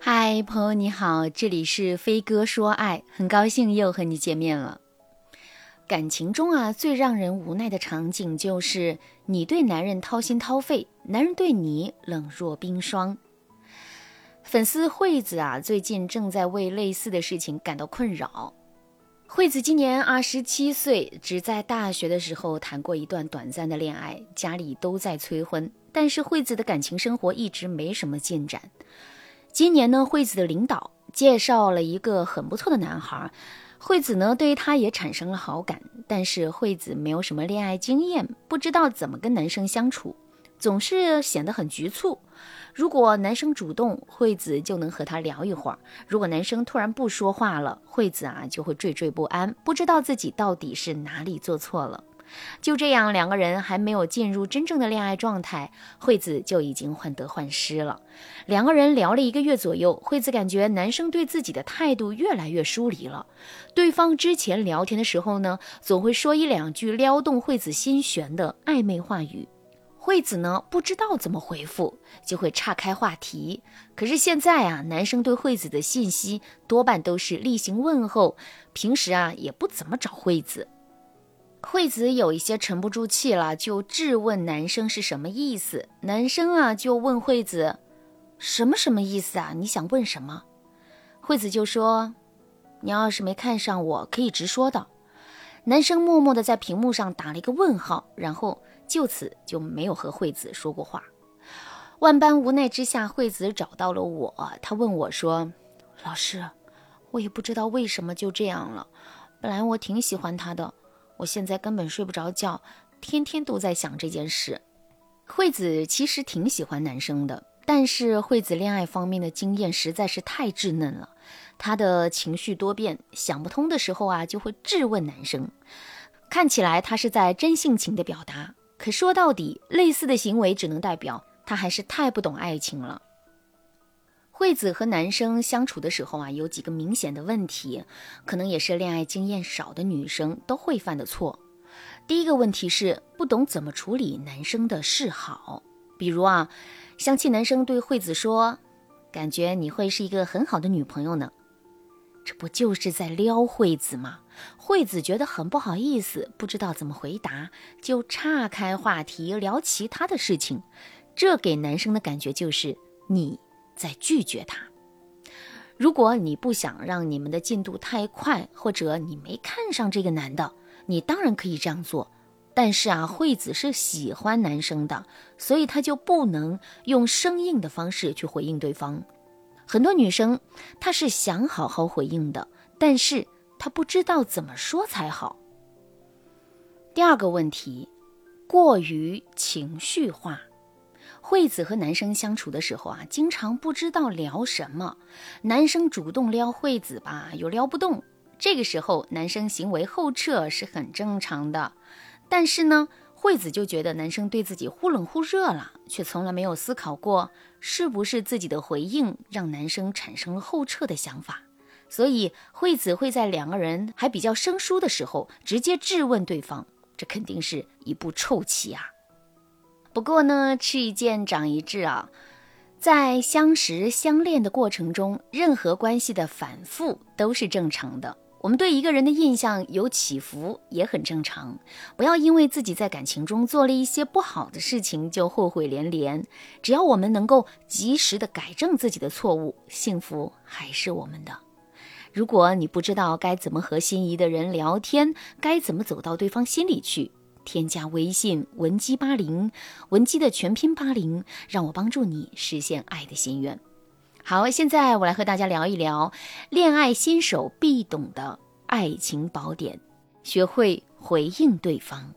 嗨，朋友你好，这里是飞哥说爱，很高兴又和你见面了。感情中啊，最让人无奈的场景就是你对男人掏心掏肺，男人对你冷若冰霜。粉丝惠子啊，最近正在为类似的事情感到困扰。惠子今年二十七岁，只在大学的时候谈过一段短暂的恋爱，家里都在催婚，但是惠子的感情生活一直没什么进展。今年呢，惠子的领导介绍了一个很不错的男孩，惠子呢对于他也产生了好感，但是惠子没有什么恋爱经验，不知道怎么跟男生相处，总是显得很局促。如果男生主动，惠子就能和他聊一会儿；如果男生突然不说话了，惠子啊就会惴惴不安，不知道自己到底是哪里做错了。就这样，两个人还没有进入真正的恋爱状态，惠子就已经患得患失了。两个人聊了一个月左右，惠子感觉男生对自己的态度越来越疏离了。对方之前聊天的时候呢，总会说一两句撩动惠子心弦的暧昧话语。惠子呢不知道怎么回复，就会岔开话题。可是现在啊，男生对惠子的信息多半都是例行问候，平时啊也不怎么找惠子。惠子有一些沉不住气了，就质问男生是什么意思。男生啊就问惠子，什么什么意思啊？你想问什么？惠子就说，你要是没看上我，可以直说的。男生默默地在屏幕上打了一个问号，然后。就此就没有和惠子说过话。万般无奈之下，惠子找到了我。她问我说：“老师，我也不知道为什么就这样了。本来我挺喜欢他的，我现在根本睡不着觉，天天都在想这件事。”惠子其实挺喜欢男生的，但是惠子恋爱方面的经验实在是太稚嫩了。她的情绪多变，想不通的时候啊，就会质问男生。看起来她是在真性情的表达。可说到底，类似的行为只能代表他还是太不懂爱情了。惠子和男生相处的时候啊，有几个明显的问题，可能也是恋爱经验少的女生都会犯的错。第一个问题是不懂怎么处理男生的示好，比如啊，相亲男生对惠子说：“感觉你会是一个很好的女朋友呢。”这不就是在撩惠子吗？惠子觉得很不好意思，不知道怎么回答，就岔开话题聊其他的事情。这给男生的感觉就是你在拒绝他。如果你不想让你们的进度太快，或者你没看上这个男的，你当然可以这样做。但是啊，惠子是喜欢男生的，所以他就不能用生硬的方式去回应对方。很多女生，她是想好好回应的，但是她不知道怎么说才好。第二个问题，过于情绪化。惠子和男生相处的时候啊，经常不知道聊什么。男生主动撩惠子吧，又撩不动。这个时候，男生行为后撤是很正常的。但是呢？惠子就觉得男生对自己忽冷忽热了，却从来没有思考过是不是自己的回应让男生产生了后撤的想法。所以惠子会在两个人还比较生疏的时候直接质问对方，这肯定是一步臭棋啊。不过呢，吃一堑长一智啊，在相识相恋的过程中，任何关系的反复都是正常的。我们对一个人的印象有起伏也很正常，不要因为自己在感情中做了一些不好的事情就后悔连连。只要我们能够及时的改正自己的错误，幸福还是我们的。如果你不知道该怎么和心仪的人聊天，该怎么走到对方心里去，添加微信文姬八零，文姬的全拼八零，让我帮助你实现爱的心愿。好，现在我来和大家聊一聊恋爱新手必懂的爱情宝典，学会回应对方。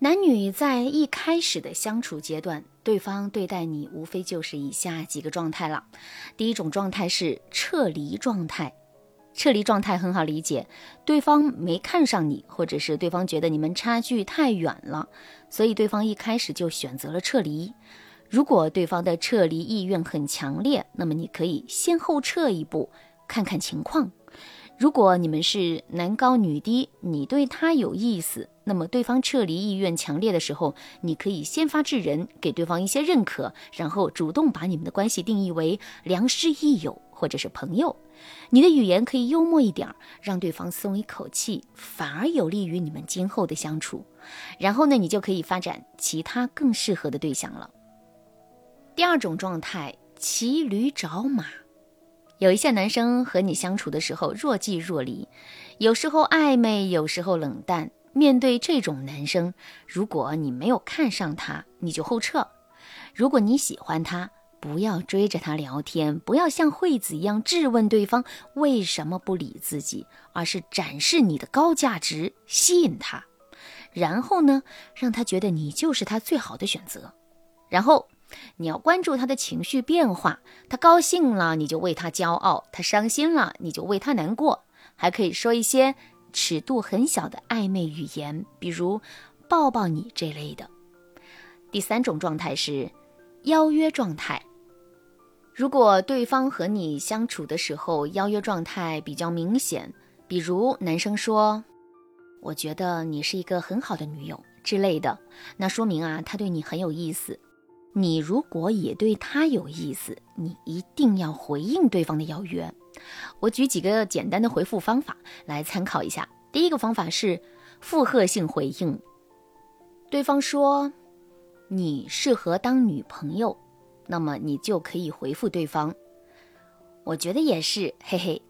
男女在一开始的相处阶段，对方对待你无非就是以下几个状态了。第一种状态是撤离状态，撤离状态很好理解，对方没看上你，或者是对方觉得你们差距太远了，所以对方一开始就选择了撤离。如果对方的撤离意愿很强烈，那么你可以先后撤一步，看看情况。如果你们是男高女低，你对他有意思，那么对方撤离意愿强烈的时候，你可以先发制人，给对方一些认可，然后主动把你们的关系定义为良师益友或者是朋友。你的语言可以幽默一点，让对方松一口气，反而有利于你们今后的相处。然后呢，你就可以发展其他更适合的对象了。第二种状态，骑驴找马。有一些男生和你相处的时候若即若离，有时候暧昧，有时候冷淡。面对这种男生，如果你没有看上他，你就后撤；如果你喜欢他，不要追着他聊天，不要像惠子一样质问对方为什么不理自己，而是展示你的高价值，吸引他，然后呢，让他觉得你就是他最好的选择，然后。你要关注他的情绪变化，他高兴了你就为他骄傲，他伤心了你就为他难过，还可以说一些尺度很小的暧昧语言，比如抱抱你这类的。第三种状态是邀约状态，如果对方和你相处的时候邀约状态比较明显，比如男生说：“我觉得你是一个很好的女友”之类的，那说明啊他对你很有意思。你如果也对他有意思，你一定要回应对方的邀约。我举几个简单的回复方法来参考一下。第一个方法是附和性回应，对方说你适合当女朋友，那么你就可以回复对方，我觉得也是，嘿嘿。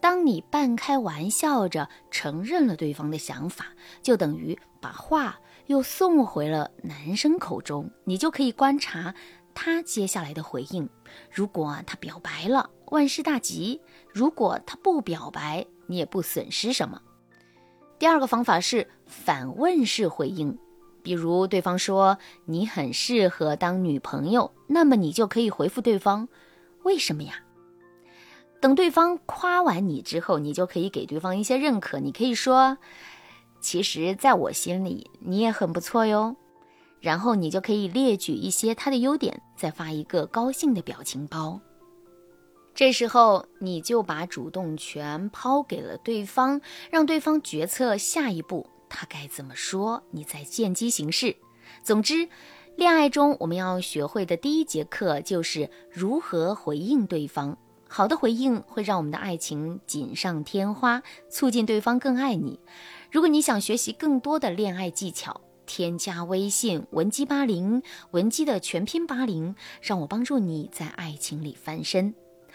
当你半开玩笑着承认了对方的想法，就等于把话。又送回了男生口中，你就可以观察他接下来的回应。如果他表白了，万事大吉；如果他不表白，你也不损失什么。第二个方法是反问式回应，比如对方说你很适合当女朋友，那么你就可以回复对方：为什么呀？等对方夸完你之后，你就可以给对方一些认可，你可以说。其实，在我心里，你也很不错哟。然后你就可以列举一些他的优点，再发一个高兴的表情包。这时候，你就把主动权抛给了对方，让对方决策下一步他该怎么说，你再见机行事。总之，恋爱中我们要学会的第一节课就是如何回应对方。好的回应会让我们的爱情锦上添花，促进对方更爱你。如果你想学习更多的恋爱技巧，添加微信文姬八零，文姬的全拼八零，让我帮助你在爱情里翻身。